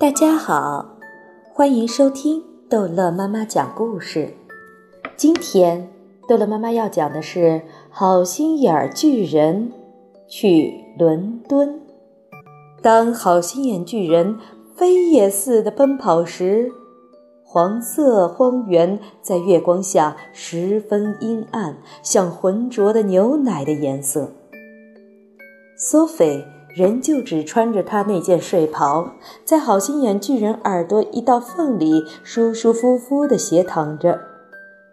大家好，欢迎收听逗乐妈妈讲故事。今天逗乐妈妈要讲的是《好心眼巨人去伦敦》。当好心眼巨人飞也似的奔跑时，黄色荒原在月光下十分阴暗，像浑浊的牛奶的颜色。索菲。仍旧只穿着他那件睡袍，在好心眼巨人耳朵一道缝里舒舒服服地斜躺着。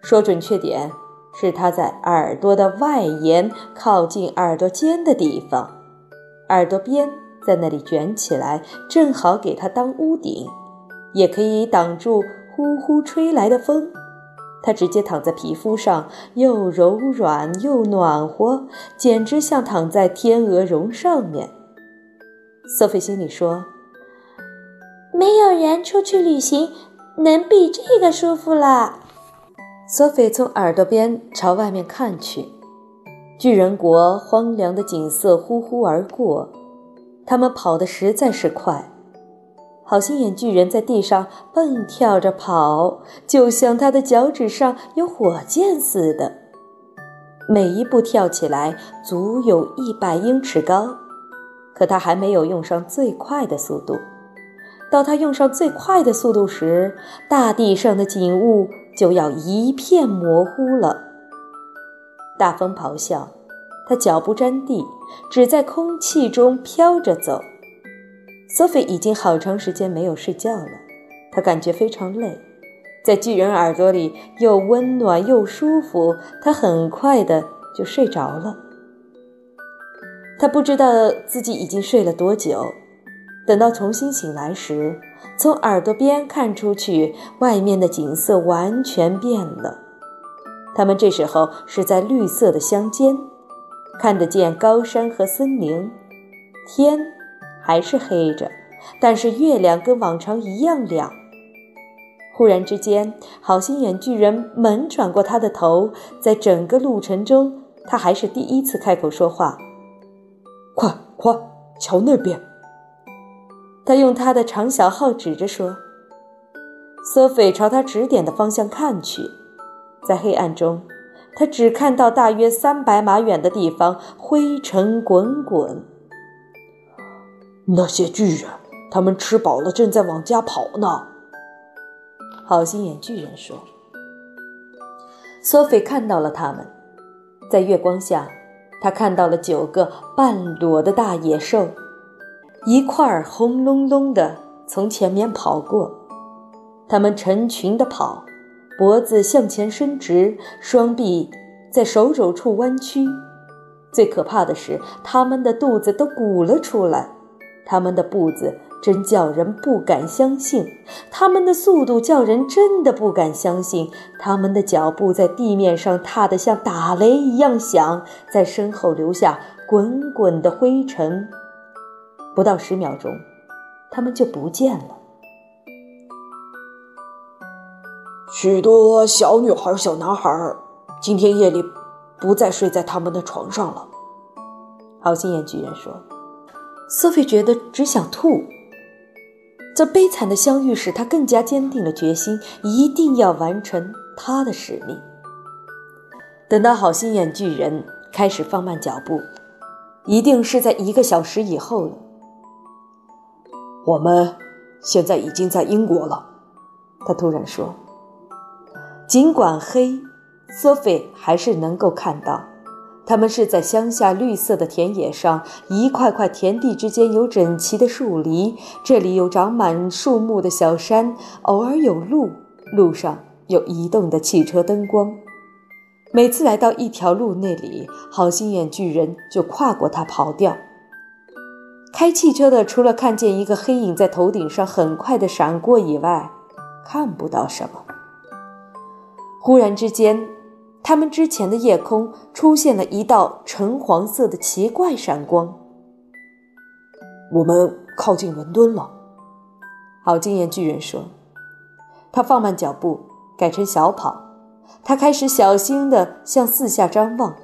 说准确点，是他在耳朵的外沿，靠近耳朵尖的地方。耳朵边在那里卷起来，正好给他当屋顶，也可以挡住呼呼吹来的风。他直接躺在皮肤上，又柔软又暖和，简直像躺在天鹅绒上面。索菲心里说：“没有人出去旅行能比这个舒服了。”索菲从耳朵边朝外面看去，巨人国荒凉的景色呼呼而过。他们跑得实在是快，好心眼巨人在地上蹦跳着跑，就像他的脚趾上有火箭似的。每一步跳起来足有一百英尺高。可他还没有用上最快的速度，到他用上最快的速度时，大地上的景物就要一片模糊了。大风咆哮，他脚不沾地，只在空气中飘着走。索菲已经好长时间没有睡觉了，他感觉非常累，在巨人耳朵里又温暖又舒服，他很快的就睡着了。他不知道自己已经睡了多久，等到重新醒来时，从耳朵边看出去，外面的景色完全变了。他们这时候是在绿色的乡间，看得见高山和森林，天还是黑着，但是月亮跟往常一样亮。忽然之间，好心眼巨人猛转过他的头，在整个路程中，他还是第一次开口说话。快快，瞧那边！他用他的长小号指着说。索菲朝他指点的方向看去，在黑暗中，他只看到大约三百码远的地方灰尘滚滚。那些巨人，他们吃饱了，正在往家跑呢。好心眼巨人说。索菲看到了他们，在月光下。他看到了九个半裸的大野兽，一块儿轰隆隆的从前面跑过。他们成群的跑，脖子向前伸直，双臂在手肘处弯曲。最可怕的是，他们的肚子都鼓了出来，他们的步子。真叫人不敢相信，他们的速度叫人真的不敢相信。他们的脚步在地面上踏得像打雷一样响，在身后留下滚滚的灰尘。不到十秒钟，他们就不见了。许多小女孩、小男孩今天夜里不再睡在他们的床上了。好心眼巨人说：“索菲觉得只想吐。”这悲惨的相遇使他更加坚定了决心，一定要完成他的使命。等到好心眼巨人开始放慢脚步，一定是在一个小时以后了。我们现在已经在英国了，他突然说。尽管黑，索菲还是能够看到。他们是在乡下绿色的田野上，一块块田地之间有整齐的树篱，这里有长满树木的小山，偶尔有路，路上有移动的汽车灯光。每次来到一条路那里，好心眼巨人就跨过它跑掉。开汽车的除了看见一个黑影在头顶上很快的闪过以外，看不到什么。忽然之间。他们之前的夜空出现了一道橙黄色的奇怪闪光。我们靠近伦敦了，好经验巨人说。他放慢脚步，改成小跑。他开始小心地向四下张望，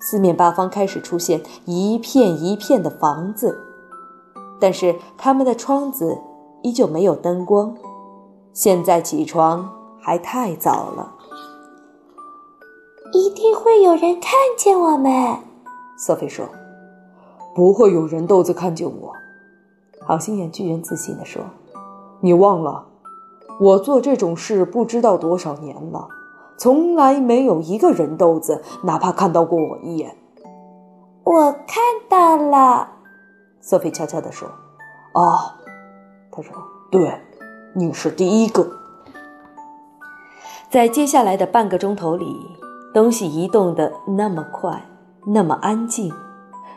四面八方开始出现一片一片的房子，但是他们的窗子依旧没有灯光。现在起床还太早了。一定会有人看见我们，索菲说。不会有人豆子看见我。好心眼巨人自信地说：“你忘了，我做这种事不知道多少年了，从来没有一个人豆子哪怕看到过我一眼。”我看到了，索菲悄悄地说：“哦，他说，对，你是第一个。”在接下来的半个钟头里，东西移动的那么快，那么安静。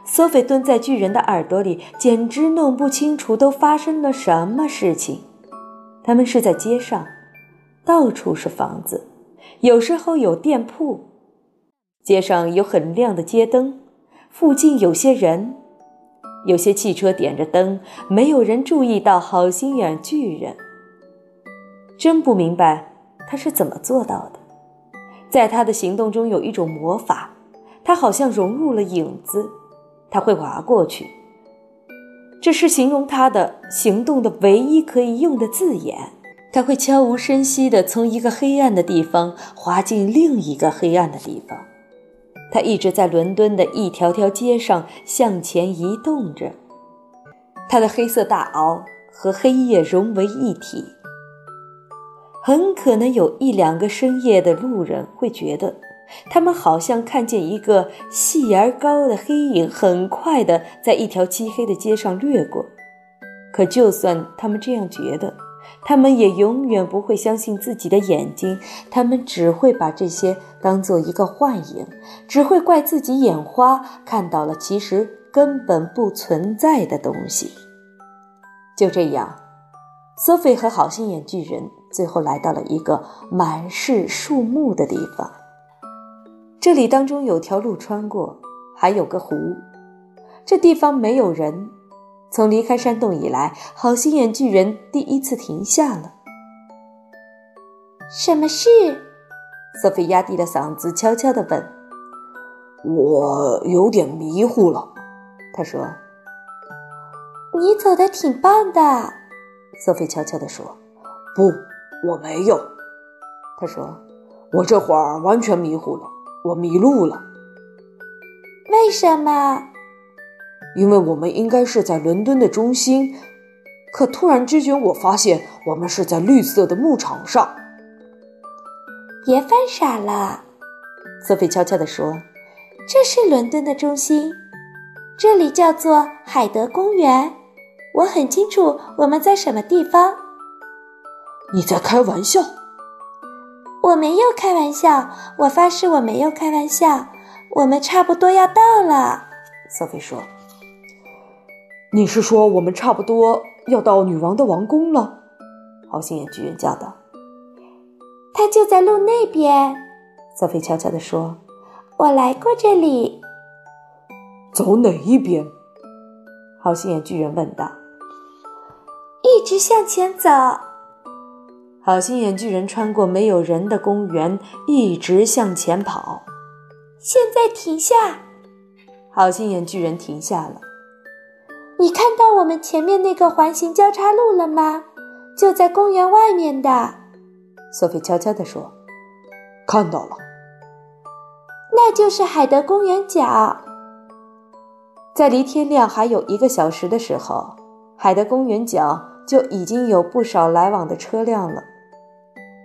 索菲蹲在巨人的耳朵里，简直弄不清楚都发生了什么事情。他们是在街上，到处是房子，有时候有店铺，街上有很亮的街灯，附近有些人，有些汽车点着灯，没有人注意到好心眼巨人。真不明白他是怎么做到的，在他的行动中有一种魔法，他好像融入了影子。他会滑过去，这是形容他的行动的唯一可以用的字眼。他会悄无声息地从一个黑暗的地方滑进另一个黑暗的地方。他一直在伦敦的一条条街上向前移动着，他的黑色大袄和黑夜融为一体。很可能有一两个深夜的路人会觉得。他们好像看见一个细而高的黑影，很快的在一条漆黑的街上掠过。可就算他们这样觉得，他们也永远不会相信自己的眼睛。他们只会把这些当做一个幻影，只会怪自己眼花，看到了其实根本不存在的东西。就这样，索菲和好心眼巨人最后来到了一个满是树木的地方。这里当中有条路穿过，还有个湖。这地方没有人。从离开山洞以来，好心眼巨人第一次停下了。什么事？索菲压低了嗓子，悄悄地问。我有点迷糊了，他说。你走的挺棒的，索菲悄悄地说。不，我没有，他说。我这会儿完全迷糊了。我迷路了，为什么？因为我们应该是在伦敦的中心，可突然之间我发现我们是在绿色的牧场上。别犯傻了，索菲悄悄地说：“这是伦敦的中心，这里叫做海德公园。我很清楚我们在什么地方。”你在开玩笑。我没有开玩笑，我发誓我没有开玩笑。我们差不多要到了，索菲说。你是说我们差不多要到女王的王宫了？好心眼巨人叫道。他就在路那边，索菲悄悄地说。我来过这里。走哪一边？好心眼巨人问道。一直向前走。好心眼巨人穿过没有人的公园，一直向前跑。现在停下！好心眼巨人停下了。你看到我们前面那个环形交叉路了吗？就在公园外面的。索菲悄悄地说：“看到了。”那就是海德公园角。在离天亮还有一个小时的时候，海德公园角就已经有不少来往的车辆了。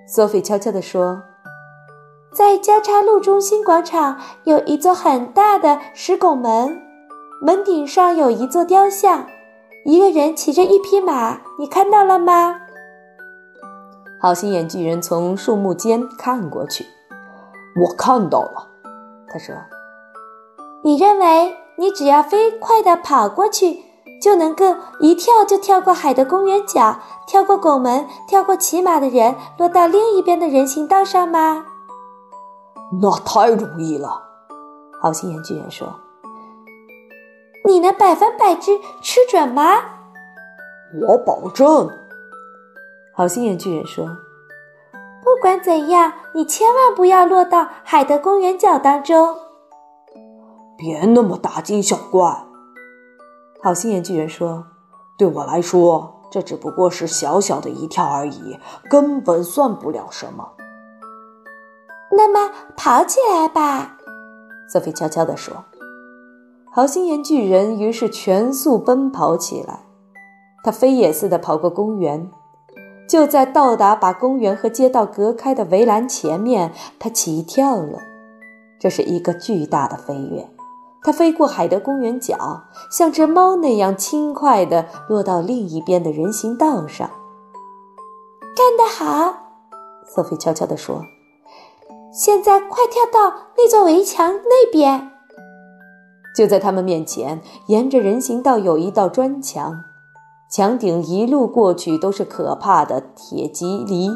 索菲悄悄地说：“在交叉路中心广场有一座很大的石拱门，门顶上有一座雕像，一个人骑着一匹马，你看到了吗？”好心眼巨人从树木间看过去，我看到了。他说：“你认为你只要飞快地跑过去？”就能够一跳就跳过海的公园角，跳过拱门，跳过骑马的人，落到另一边的人行道上吗？那太容易了，好心眼巨人说。你能百分百之吃准吗？我保证。好心眼巨人说。不管怎样，你千万不要落到海的公园角当中。别那么大惊小怪。好心眼巨人说：“对我来说，这只不过是小小的一跳而已，根本算不了什么。那么跑起来吧，索菲悄悄地说。好心眼巨人于是全速奔跑起来，他飞也似的跑过公园。就在到达把公园和街道隔开的围栏前面，他起跳了。这是一个巨大的飞跃，他飞过海德公园角，像只猫那样轻快地落到另一边的人行道上。干得好，索菲悄悄地说。现在快跳到那座围墙那边。就在他们面前，沿着人行道有一道砖墙，墙顶一路过去都是可怕的铁蒺藜。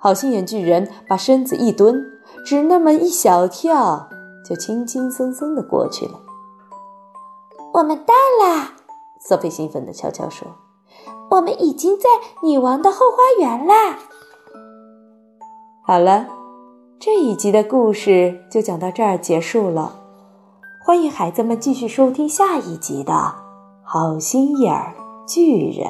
好心眼巨人把身子一蹲，只那么一小跳，就轻轻松松地过去了。我们到啦！索菲兴奋地悄悄说：“我们已经在女王的后花园啦！”好了。这一集的故事就讲到这儿结束了，欢迎孩子们继续收听下一集的《好心眼儿巨人》。